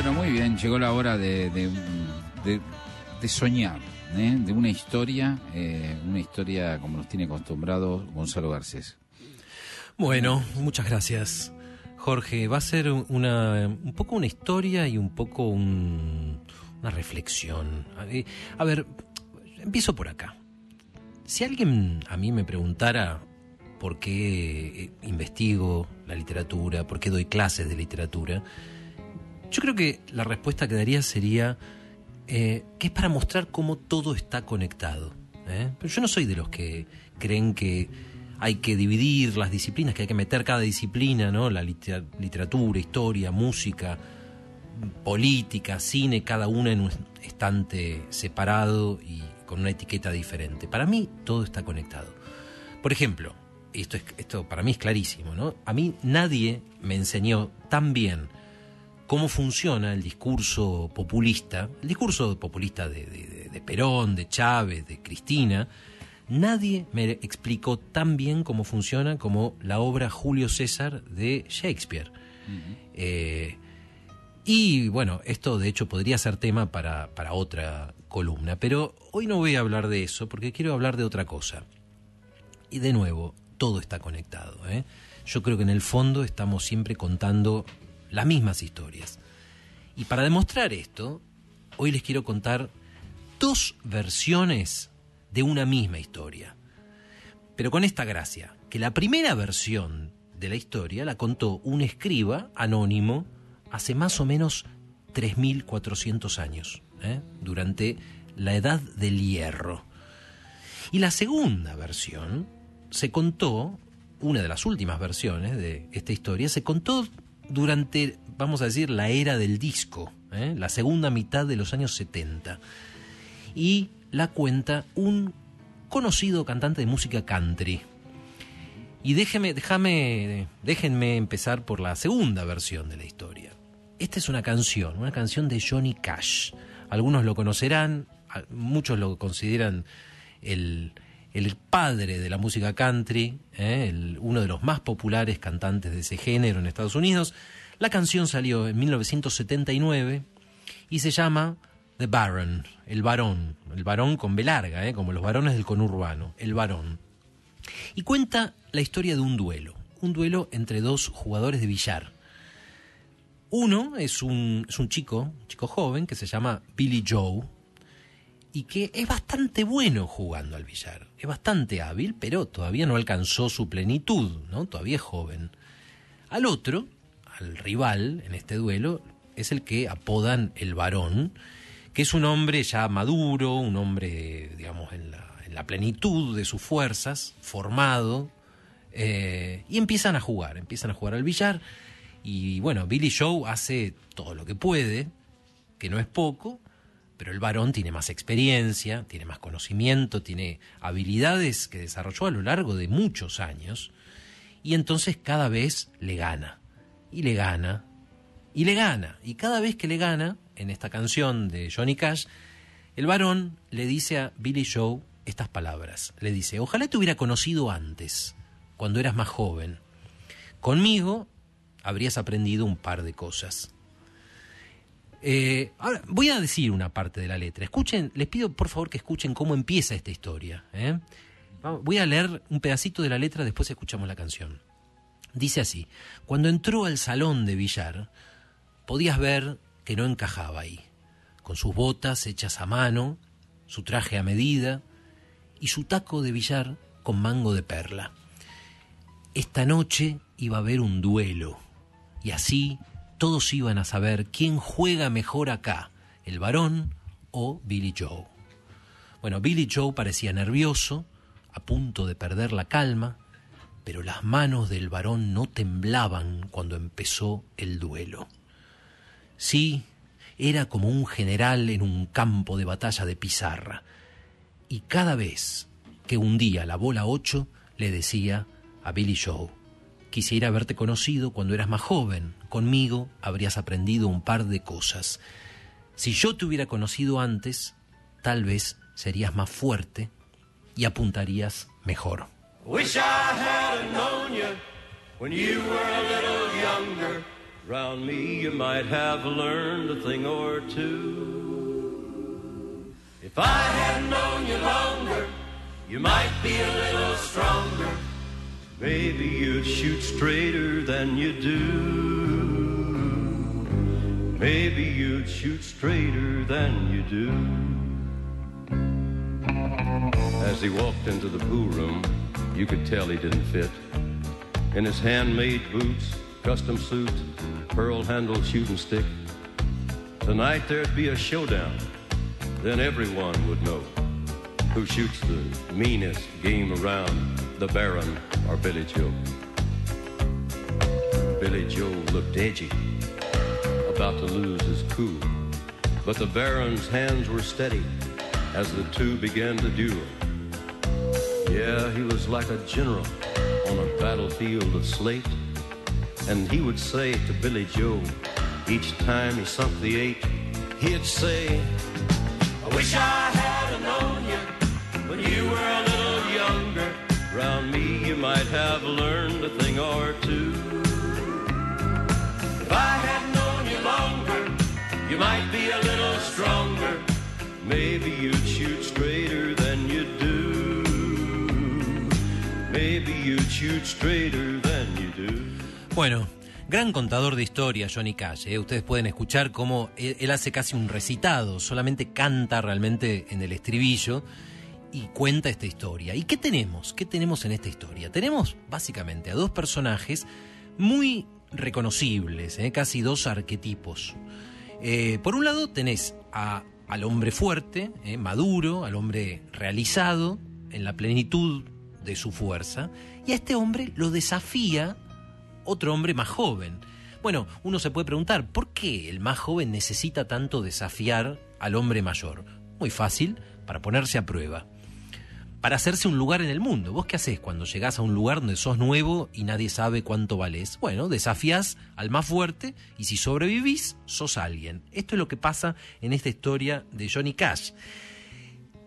Bueno, muy bien, llegó la hora de, soñar, ¿eh? de una historia, eh, una historia como nos tiene acostumbrados Gonzalo Garcés. Bueno, muchas gracias. Jorge, va a ser una, un poco una historia y un poco un- una reflexión. A ver, A ver, empiezo por acá. Si alguien a mí me preguntara por qué eh, investigo la literatura, por qué doy clases de literatura, yo creo que la respuesta que daría sería eh, que es para mostrar cómo todo está conectado. ¿eh? Pero yo no soy de los que creen que hay que dividir las disciplinas, que hay que meter cada disciplina, ¿no? La litera- literatura, historia, música, política, cine, cada una en un estante separado y con una etiqueta diferente. Para mí todo está conectado. Por ejemplo, esto, es, esto para mí es clarísimo, ¿no? A mí nadie me enseñó tan bien cómo funciona el discurso populista, el discurso populista de, de- de Perón, de Chávez, de Cristina, nadie me explicó tan bien cómo funciona como la obra Julio César de Shakespeare. Eh, y bueno, esto de hecho podría ser tema para, para otra columna, pero hoy no voy a hablar de eso porque quiero hablar de otra cosa. Y de nuevo, todo está conectado. ¿eh? Yo creo que en el fondo estamos siempre contando las mismas historias. Y para demostrar esto, hoy les quiero contar dos versiones de una misma historia. Pero con esta gracia, que la primera versión de la historia la contó un escriba anónimo hace más o menos 3.400 años, ¿eh? durante la Edad del Hierro. Y la segunda versión se contó, una de las últimas versiones de esta historia, se contó durante, vamos a decir, la era del disco, ¿eh? la segunda mitad de los años 70. Y la cuenta un conocido cantante de música country. Y déjeme, déjenme empezar por la segunda versión de la historia. Esta es una canción, una canción de Johnny Cash. Algunos lo conocerán, muchos lo consideran el, el padre de la música country, ¿eh? uno de los más populares cantantes de ese género en Estados Unidos. La canción salió en 1979 y se llama The Baron, el varón, el varón con B larga, ¿eh? como los varones del conurbano, el varón. Y cuenta la historia de un duelo, un duelo entre dos jugadores de billar. Uno es un, es un chico, un chico joven que se llama Billy Joe y que es bastante bueno jugando al billar. Es bastante hábil, pero todavía no alcanzó su plenitud, ¿no? Todavía es joven. Al otro, al rival en este duelo, es el que apodan el varón, que es un hombre ya maduro, un hombre, digamos, en la, en la plenitud de sus fuerzas, formado, eh, y empiezan a jugar, empiezan a jugar al billar. Y bueno, Billy Joe hace todo lo que puede, que no es poco, pero el varón tiene más experiencia, tiene más conocimiento, tiene habilidades que desarrolló a lo largo de muchos años, y entonces cada vez le gana, y le gana, y le gana, y cada vez que le gana, en esta canción de Johnny Cash, el varón le dice a Billy Joe estas palabras, le dice, ojalá te hubiera conocido antes, cuando eras más joven, conmigo habrías aprendido un par de cosas. Eh, ahora, voy a decir una parte de la letra. Escuchen, les pido por favor que escuchen cómo empieza esta historia. ¿eh? Voy a leer un pedacito de la letra, después escuchamos la canción. Dice así, cuando entró al salón de billar, podías ver que no encajaba ahí, con sus botas hechas a mano, su traje a medida y su taco de billar con mango de perla. Esta noche iba a haber un duelo, y así todos iban a saber quién juega mejor acá, el varón o Billy Joe. Bueno, Billy Joe parecía nervioso, a punto de perder la calma, pero las manos del varón no temblaban cuando empezó el duelo. Sí, era como un general en un campo de batalla de pizarra, y cada vez que hundía la bola 8 le decía a Billy Joe, quisiera haberte conocido cuando eras más joven, conmigo habrías aprendido un par de cosas. Si yo te hubiera conocido antes, tal vez serías más fuerte y apuntarías mejor. Wish I had known you when you were a little younger. Round me you might have learned a thing or two. If I had known you longer, you might be a little stronger. Maybe you'd shoot straighter than you do. Maybe you'd shoot straighter than you do. As he walked into the pool room, you could tell he didn't fit. In his handmade boots, custom suit, pearl handled shooting stick. Tonight there'd be a showdown. Then everyone would know who shoots the meanest game around, the Baron or Billy Joe. Billy Joe looked edgy about to lose his cool. But the Baron's hands were steady as the two began to duel. Yeah, he was like a general on a battlefield of slate. And he would say to Billy Joe, each time he sunk the eight, he'd say, I wish I had have learned a thing or two. If I had you might be a little stronger. Maybe you'd shoot straighter than you do. Maybe you'd shoot straighter than you do. Bueno, gran contador de historia, Johnny Cash. ¿eh? Ustedes pueden escuchar cómo él hace casi un recitado, solamente canta realmente en el estribillo y cuenta esta historia. ¿Y qué tenemos? ¿Qué tenemos en esta historia? Tenemos básicamente a dos personajes muy reconocibles, ¿eh? casi dos arquetipos. Eh, por un lado tenés al hombre fuerte, eh, maduro, al hombre realizado, en la plenitud de su fuerza, y a este hombre lo desafía otro hombre más joven. Bueno, uno se puede preguntar, ¿por qué el más joven necesita tanto desafiar al hombre mayor? Muy fácil, para ponerse a prueba para hacerse un lugar en el mundo. ¿Vos qué haces cuando llegás a un lugar donde sos nuevo y nadie sabe cuánto valés? Bueno, desafías al más fuerte y si sobrevivís, sos alguien. Esto es lo que pasa en esta historia de Johnny Cash.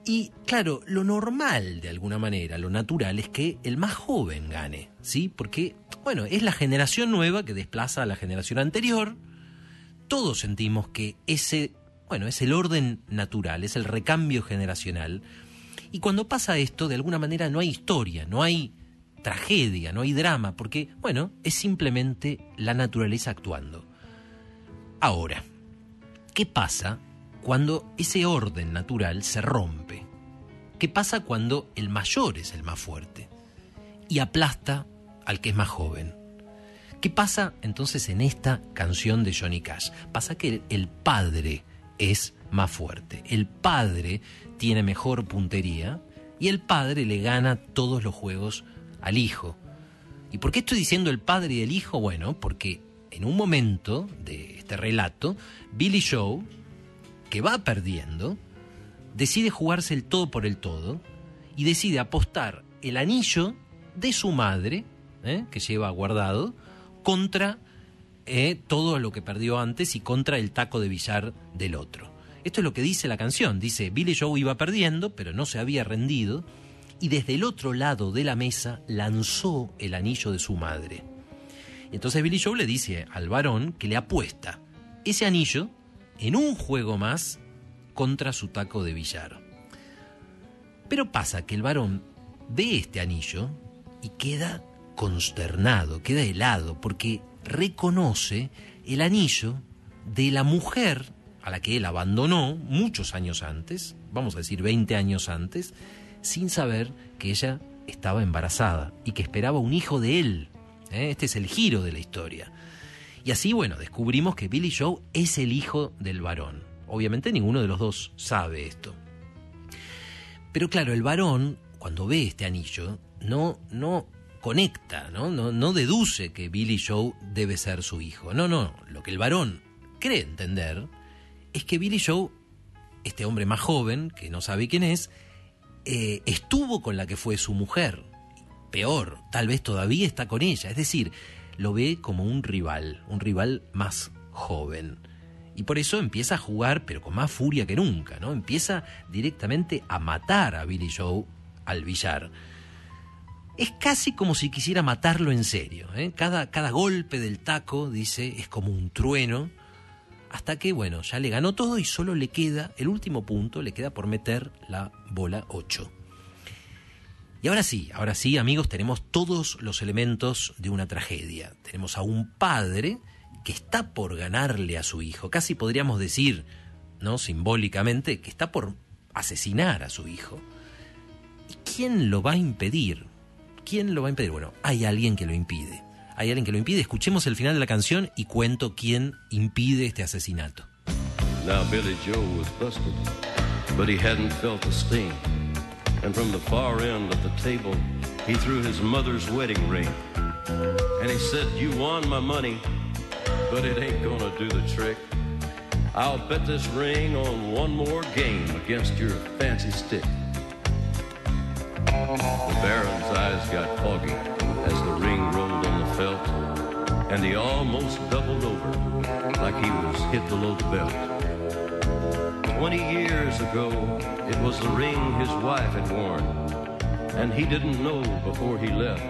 Y claro, lo normal de alguna manera, lo natural es que el más joven gane, ¿sí? Porque, bueno, es la generación nueva que desplaza a la generación anterior. Todos sentimos que ese, bueno, es el orden natural, es el recambio generacional y cuando pasa esto, de alguna manera no hay historia, no hay tragedia, no hay drama, porque, bueno, es simplemente la naturaleza actuando. Ahora, ¿qué pasa cuando ese orden natural se rompe? ¿Qué pasa cuando el mayor es el más fuerte y aplasta al que es más joven? ¿Qué pasa entonces en esta canción de Johnny Cash? Pasa que el padre es más fuerte. El padre tiene mejor puntería y el padre le gana todos los juegos al hijo. ¿Y por qué estoy diciendo el padre y el hijo? Bueno, porque en un momento de este relato, Billy Joe, que va perdiendo, decide jugarse el todo por el todo y decide apostar el anillo de su madre, ¿eh? que lleva guardado, contra eh, todo lo que perdió antes y contra el taco de billar del otro. Esto es lo que dice la canción. Dice, Billy Joe iba perdiendo, pero no se había rendido, y desde el otro lado de la mesa lanzó el anillo de su madre. entonces Billy Joe le dice al varón que le apuesta ese anillo en un juego más contra su taco de billar. Pero pasa que el varón ve este anillo y queda consternado, queda helado, porque reconoce el anillo de la mujer a la que él abandonó muchos años antes, vamos a decir 20 años antes, sin saber que ella estaba embarazada y que esperaba un hijo de él. ¿eh? Este es el giro de la historia. Y así, bueno, descubrimos que Billy Joe es el hijo del varón. Obviamente ninguno de los dos sabe esto. Pero claro, el varón, cuando ve este anillo, no, no conecta, ¿no? No, no deduce que Billy Joe debe ser su hijo. No, no. Lo que el varón cree entender es que Billy Joe, este hombre más joven, que no sabe quién es, eh, estuvo con la que fue su mujer. Peor, tal vez todavía está con ella. Es decir, lo ve como un rival, un rival más joven. Y por eso empieza a jugar, pero con más furia que nunca, ¿no? Empieza directamente a matar a Billy Joe al billar. es casi como si quisiera matarlo en serio. ¿eh? Cada, cada golpe del taco, dice, es como un trueno, hasta que, bueno, ya le ganó todo y solo le queda, el último punto, le queda por meter la bola 8. Y ahora sí, ahora sí, amigos, tenemos todos los elementos de una tragedia. Tenemos a un padre que está por ganarle a su hijo, casi podríamos decir, ¿no? Simbólicamente, que está por asesinar a su hijo. ¿Y quién lo va a impedir? ¿Quién lo va a impedir? Bueno, hay alguien que lo impide. Hay alguien que lo impide. Escuchemos el final de la canción y cuento quién impide este asesinato. Now Billy Joe was busted, but he hadn't felt the sting. And from the far end of the table, he threw his mother's wedding ring. And he said, You won my money, but it ain't gonna do the trick. I'll bet this ring on one more game against your fancy stick. The Baron's eyes got foggy and he almost doubled over like he was hit below the belt. Twenty years ago, it was the ring his wife had worn, and he didn't know before he left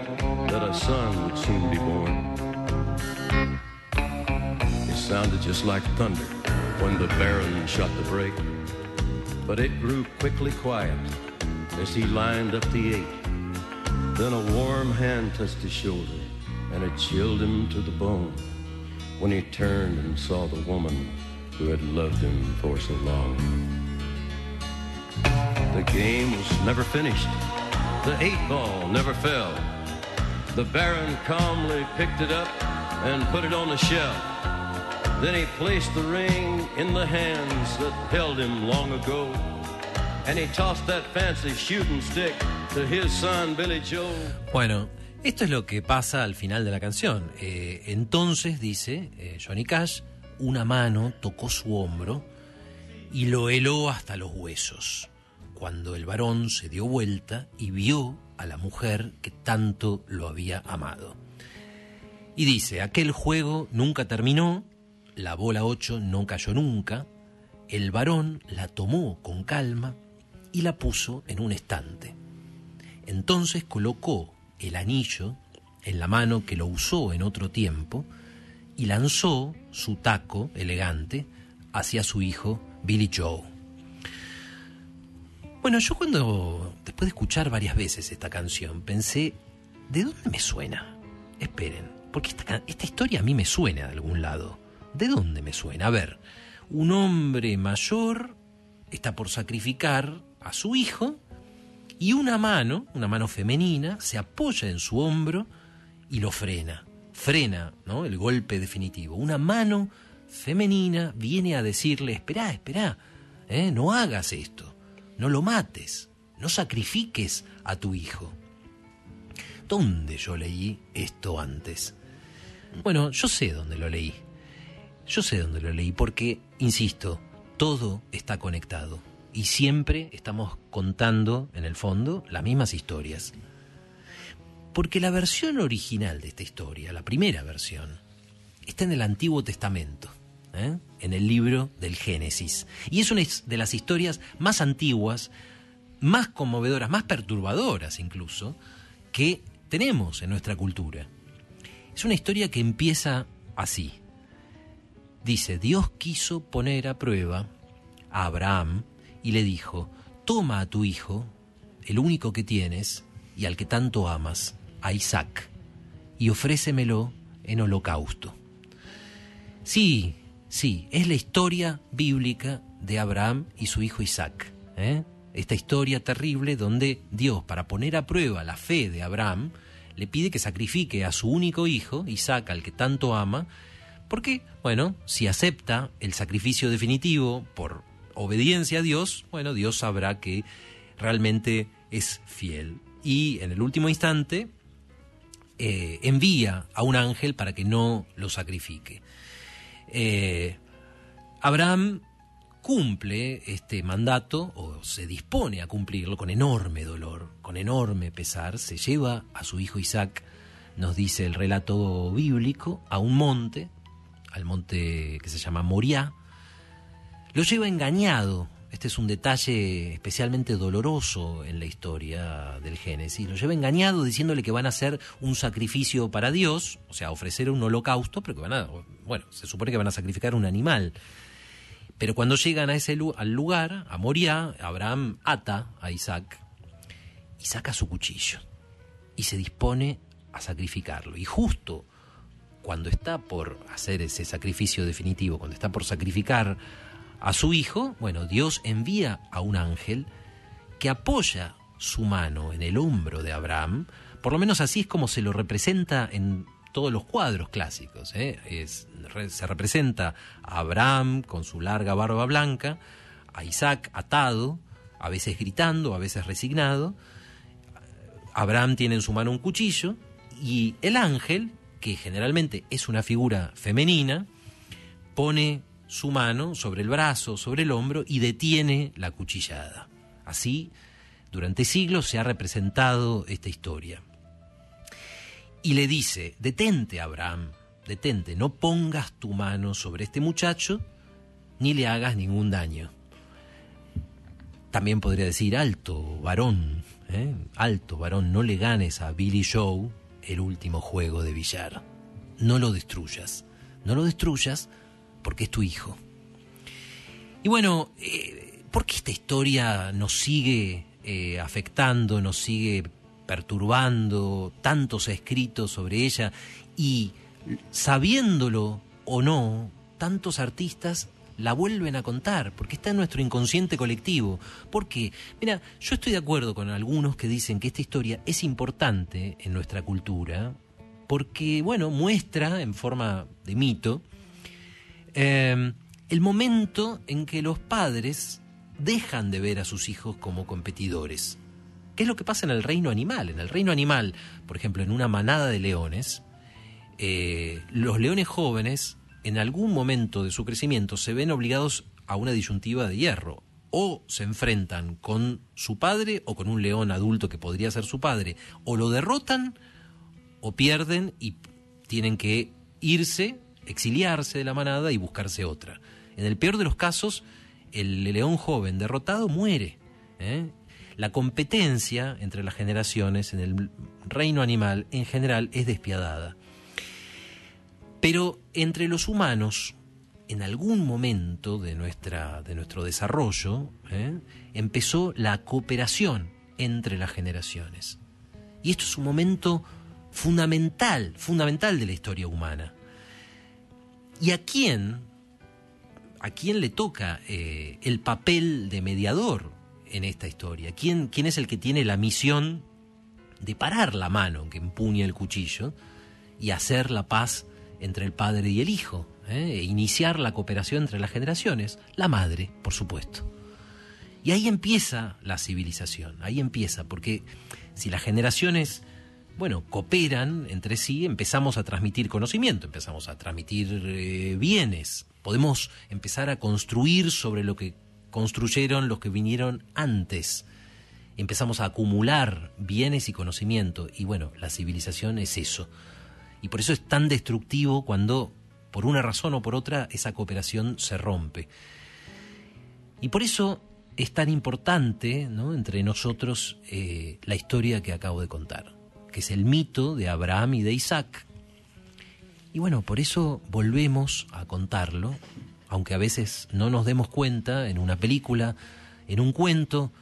that a son would soon be born. It sounded just like thunder when the Baron shot the brake, but it grew quickly quiet as he lined up the eight. Then a warm hand touched his shoulder, and it chilled him to the bone when he turned and saw the woman who had loved him for so long. The game was never finished. The eight ball never fell. The Baron calmly picked it up and put it on the shelf. Then he placed the ring in the hands that held him long ago. And he tossed that fancy shooting stick to his son Billy Joe. Bueno, esto es lo que pasa al final de la canción. Eh, entonces, dice eh, Johnny Cash, una mano tocó su hombro y lo heló hasta los huesos, cuando el varón se dio vuelta y vio a la mujer que tanto lo había amado. Y dice, aquel juego nunca terminó, la bola 8 no cayó nunca, el varón la tomó con calma y la puso en un estante. Entonces colocó el anillo en la mano que lo usó en otro tiempo y lanzó su taco elegante hacia su hijo Billy Joe. Bueno, yo cuando, después de escuchar varias veces esta canción, pensé, ¿de dónde me suena? Esperen, porque esta, esta historia a mí me suena de algún lado. ¿De dónde me suena? A ver, un hombre mayor está por sacrificar a su hijo y una mano, una mano femenina, se apoya en su hombro y lo frena. Frena ¿no? el golpe definitivo. Una mano femenina viene a decirle, espera, espera, ¿eh? no hagas esto, no lo mates, no sacrifiques a tu hijo. ¿Dónde yo leí esto antes? Bueno, yo sé dónde lo leí. Yo sé dónde lo leí porque, insisto, todo está conectado y siempre estamos contando, en el fondo, las mismas historias. Porque la versión original de esta historia, la primera versión, está en el Antiguo Testamento, ¿eh? en el libro del Génesis. Y es una de las historias más antiguas, más conmovedoras, más perturbadoras incluso, que tenemos en nuestra cultura. Es una historia que empieza así. Dice, Dios quiso poner a prueba a Abraham y le dijo, toma a tu hijo, el único que tienes y al que tanto amas, a Isaac, y ofrécemelo en holocausto. Sí, sí, es la historia bíblica de Abraham y su hijo Isaac. ¿eh? Esta historia terrible donde Dios, para poner a prueba la fe de Abraham, le pide que sacrifique a su único hijo, Isaac, al que tanto ama, porque, bueno, si acepta el sacrificio definitivo por obediencia a Dios, bueno, Dios sabrá que realmente es fiel. Y en el último instante eh, envía a un ángel para que no lo sacrifique. Eh, Abraham cumple este mandato o se dispone a cumplirlo con enorme dolor, con enorme pesar, se lleva a su hijo Isaac, nos dice el relato bíblico, a un monte, al monte que se llama Moriah, lo lleva engañado este es un detalle especialmente doloroso en la historia del Génesis. Lo lleva engañado diciéndole que van a hacer un sacrificio para Dios, o sea, ofrecer un holocausto, pero que van a, bueno, se supone que van a sacrificar un animal. Pero cuando llegan a ese al lugar, a Moria, Abraham ata a Isaac y saca su cuchillo y se dispone a sacrificarlo. Y justo cuando está por hacer ese sacrificio definitivo, cuando está por sacrificar a su hijo, bueno, Dios envía a un ángel que apoya su mano en el hombro de Abraham, por lo menos así es como se lo representa en todos los cuadros clásicos. ¿eh? se representa a Abraham con su larga barba blanca, a Isaac atado, a veces gritando, a veces resignado. Abraham tiene en su mano un cuchillo y el ángel, que generalmente es una figura femenina, pone su mano sobre el brazo, sobre el hombro y detiene la cuchillada. Así, durante siglos se ha representado esta historia. Y le dice, detente Abraham, detente, no pongas tu mano sobre este muchacho ni le hagas ningún daño. También podría decir, alto, varón, ¿eh? alto, varón, no le ganes a Billy Joe el último juego de billar. No lo destruyas, no lo destruyas porque es tu hijo. Y bueno, eh, ¿por qué esta historia nos sigue eh, afectando, nos sigue perturbando? Tanto se ha escrito sobre ella y sabiéndolo o no, tantos artistas la vuelven a contar, porque está en nuestro inconsciente colectivo. Porque, mira, yo estoy de acuerdo con algunos que dicen que esta historia es importante en nuestra cultura, porque, bueno, muestra en forma de mito eh, el momento en que los padres dejan de ver a sus hijos como competidores. ¿Qué es lo que pasa en el reino animal? En el reino animal, por ejemplo, en una manada de leones, eh, los leones jóvenes, en algún momento de su crecimiento, se ven obligados a una disyuntiva de hierro. O se enfrentan con su padre o con un león adulto que podría ser su padre. O lo derrotan o pierden y tienen que irse exiliarse de la manada y buscarse otra. En el peor de los casos, el león joven derrotado muere. ¿eh? La competencia entre las generaciones en el reino animal en general es despiadada. Pero entre los humanos, en algún momento de, nuestra, de nuestro desarrollo, ¿eh? empezó la cooperación entre las generaciones. Y esto es un momento fundamental, fundamental de la historia humana. ¿Y a quién, a quién le toca eh, el papel de mediador en esta historia? ¿Quién, ¿Quién es el que tiene la misión de parar la mano que empuña el cuchillo y hacer la paz entre el padre y el hijo? Eh? E iniciar la cooperación entre las generaciones? La madre, por supuesto. Y ahí empieza la civilización, ahí empieza, porque si las generaciones bueno, cooperan entre sí, empezamos a transmitir conocimiento, empezamos a transmitir eh, bienes, podemos empezar a construir sobre lo que construyeron los que vinieron antes, empezamos a acumular bienes y conocimiento, y bueno, la civilización es eso. Y por eso es tan destructivo cuando, por una razón o por otra, esa cooperación se rompe. Y por eso es tan importante ¿no? entre nosotros eh, la historia que acabo de contar que es el mito de Abraham y de Isaac. Y bueno, por eso volvemos a contarlo, aunque a veces no nos demos cuenta en una película, en un cuento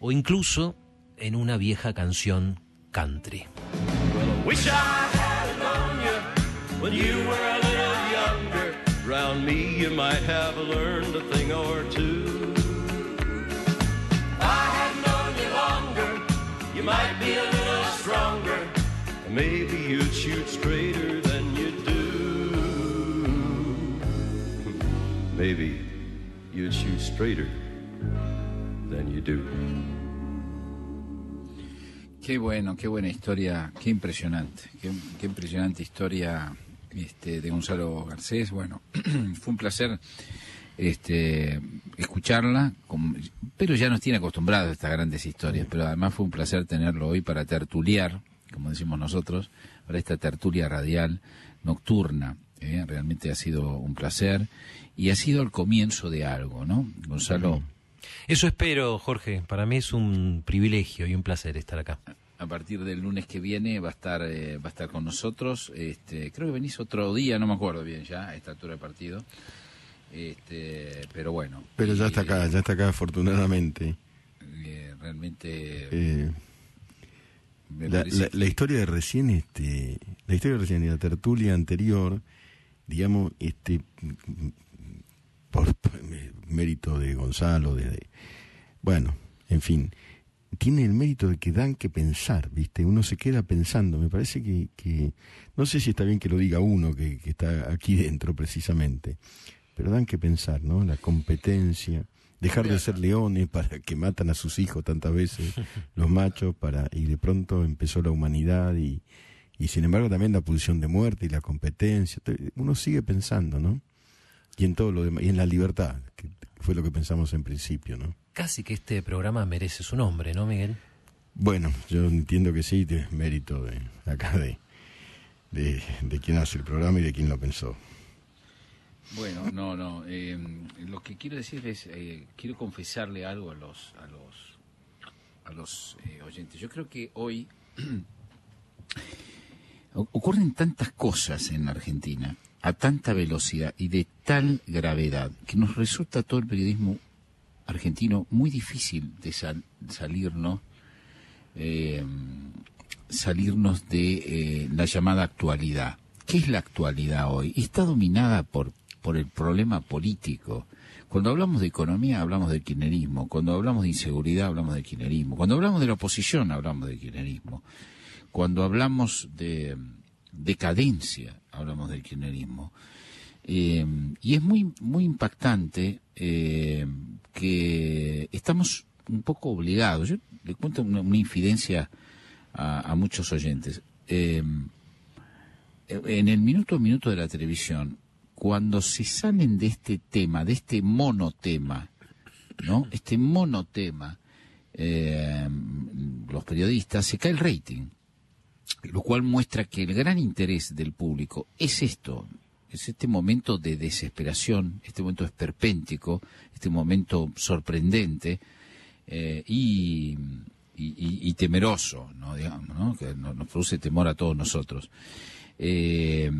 o incluso en una vieja canción country. Maybe you'd shoot straighter than you do. Maybe you'd shoot straighter than you do. Qué bueno, qué buena historia, qué impresionante, qué, qué impresionante historia este, de Gonzalo Garcés. Bueno, fue un placer este, escucharla, pero ya nos tiene acostumbrados a estas grandes historias, pero además fue un placer tenerlo hoy para tertuliar como decimos nosotros, para esta tertulia radial nocturna. ¿eh? Realmente ha sido un placer y ha sido el comienzo de algo, ¿no? Gonzalo Eso espero, Jorge. Para mí es un privilegio y un placer estar acá. A partir del lunes que viene va a estar eh, va a estar con nosotros. Este, creo que venís otro día, no me acuerdo bien ya, a esta altura de partido. Este, pero bueno. Pero ya y, está acá, ya está acá afortunadamente. eh, realmente Eh, me la, la- la historia de recién, este, la historia de recién y la tertulia anterior, digamos, este, por, por mérito de Gonzalo, de, de- bueno, en fin, tiene el mérito de que dan que pensar, ¿viste? Uno se queda pensando, me parece que, que no sé si está bien que lo diga uno que, que está aquí dentro precisamente, pero dan que pensar, ¿no? La competencia, dejar de ser leones para que matan a sus hijos tantas veces, los machos, para y de pronto empezó la humanidad y, y sin embargo también la pulsión de muerte y la competencia, uno sigue pensando, ¿no? Y en todo lo demás, y en la libertad, que fue lo que pensamos en principio, ¿no? Casi que este programa merece su nombre, ¿no, Miguel? Bueno, yo entiendo que sí, es mérito de acá de, de, de quien hace el programa y de quien lo pensó. Bueno, no, no. eh, lo que quiero decir es, eh, quiero confesarle algo a los, a los, a los eh, oyentes. Yo creo que hoy ocurren tantas cosas en Argentina a tanta velocidad y de tal gravedad que nos resulta todo el periodismo argentino muy difícil de sal- salirnos eh, salirnos de eh, la llamada actualidad. ¿Qué es la actualidad hoy? Está dominada por, por el problema político. Cuando hablamos de economía hablamos del kirchnerismo, cuando hablamos de inseguridad hablamos del kirchnerismo, cuando hablamos de la oposición hablamos del kirchnerismo, cuando hablamos de decadencia hablamos del kirchnerismo. Eh, y es muy, muy impactante eh, que estamos un poco obligados. Yo le cuento una, infidencia a, a muchos oyentes. Eh, en el minuto a minuto de la televisión, cuando se salen de este tema, de este monotema, ¿no? Este monotema, eh, los periodistas, se cae el rating, lo cual muestra que el gran interés del público es esto, es este momento de desesperación, este momento esperpéntico, este momento sorprendente eh, y, temeroso, ¿no? Digamos, ¿no? que no- nos produce temor a todos nosotros. Eh,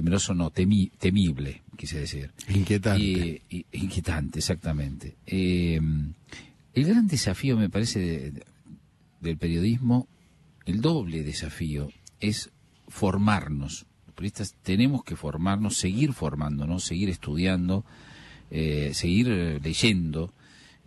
temeroso no, temi- temible, quise decir. Inquietante. Inquietante, exactamente. Eh, el gran desafío, me parece, de- de- del periodismo, el doble desafío, es formarnos. Los periodistas tenemos que formarnos, seguir formándonos, seguir estudiando, eh, seguir eh, leyendo.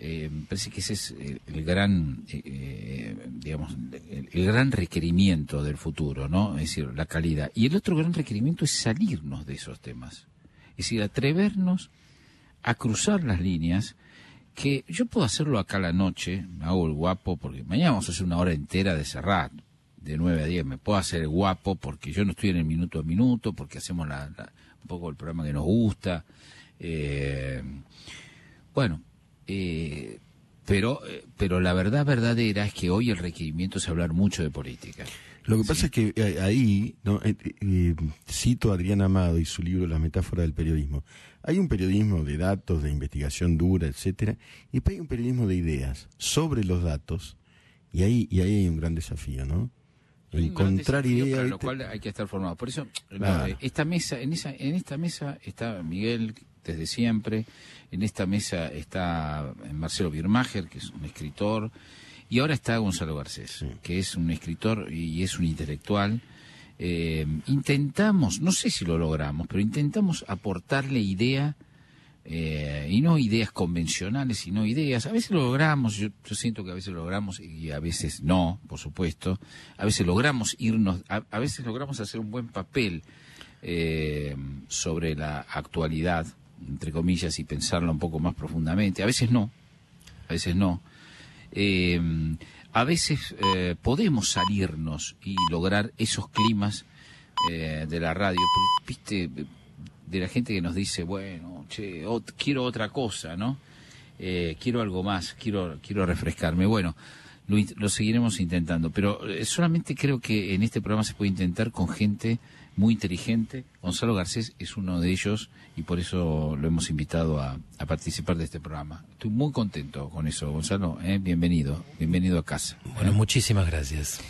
Eh, parece que ese es el, el gran, eh, eh, digamos, el, gran requerimiento del futuro, ¿no? Es decir, la calidad. Y el otro gran requerimiento es salirnos de esos temas. Es decir, atrevernos a cruzar las líneas que yo puedo hacerlo acá la noche, me hago el guapo, porque mañana vamos a hacer una hora entera de cerrar, de 9 a 10, me puedo hacer el guapo porque yo no estoy en el minuto a minuto, porque hacemos la, la- un poco el programa que nos gusta. Eh, bueno, eh, pero, eh, pero la verdad verdadera es que hoy el requerimiento es hablar mucho de política. Lo que pasa es que eh, ahí, ¿no? Eh, eh, cito a Adrián Amado y su libro La metáfora del periodismo. Hay un periodismo de datos, de investigación dura, etcétera, y después hay un periodismo de ideas sobre los datos, y ahí, y ahí hay un gran desafío, ¿no? Encontrar ideas. para lo cual hay que estar formado. Por eso, Claro. esta mesa, en esa, en esta mesa está Miguel desde siempre, en esta mesa está Marcelo Birmacher, que es un escritor, y ahora está Gonzalo Garcés, que es un escritor y es un intelectual. Eh, intentamos, no sé si lo logramos, pero intentamos aportarle idea eh, y no ideas convencionales, sino ideas. A veces lo logramos, yo, yo siento que a veces lo logramos y a veces no, por supuesto. A veces logramos irnos, a, a veces logramos hacer un buen papel eh, sobre la actualidad, entre comillas, y pensarla un poco más profundamente. A veces no, a veces no. Eh, a veces eh, podemos salirnos y lograr esos climas eh, de la radio, viste, de la gente que nos dice, bueno, che, ot- quiero otra cosa, ¿no? Eh, quiero algo más, quiero, quiero refrescarme. Bueno, lo, lo seguiremos intentando. Pero eh, solamente creo que en este programa se puede intentar con gente muy inteligente. Gonzalo Garcés es uno de ellos y por eso lo hemos invitado a, a participar de este programa. Estoy muy contento con eso, Gonzalo. ¿eh? Bienvenido, bienvenido a casa. Bueno, muchísimas gracias.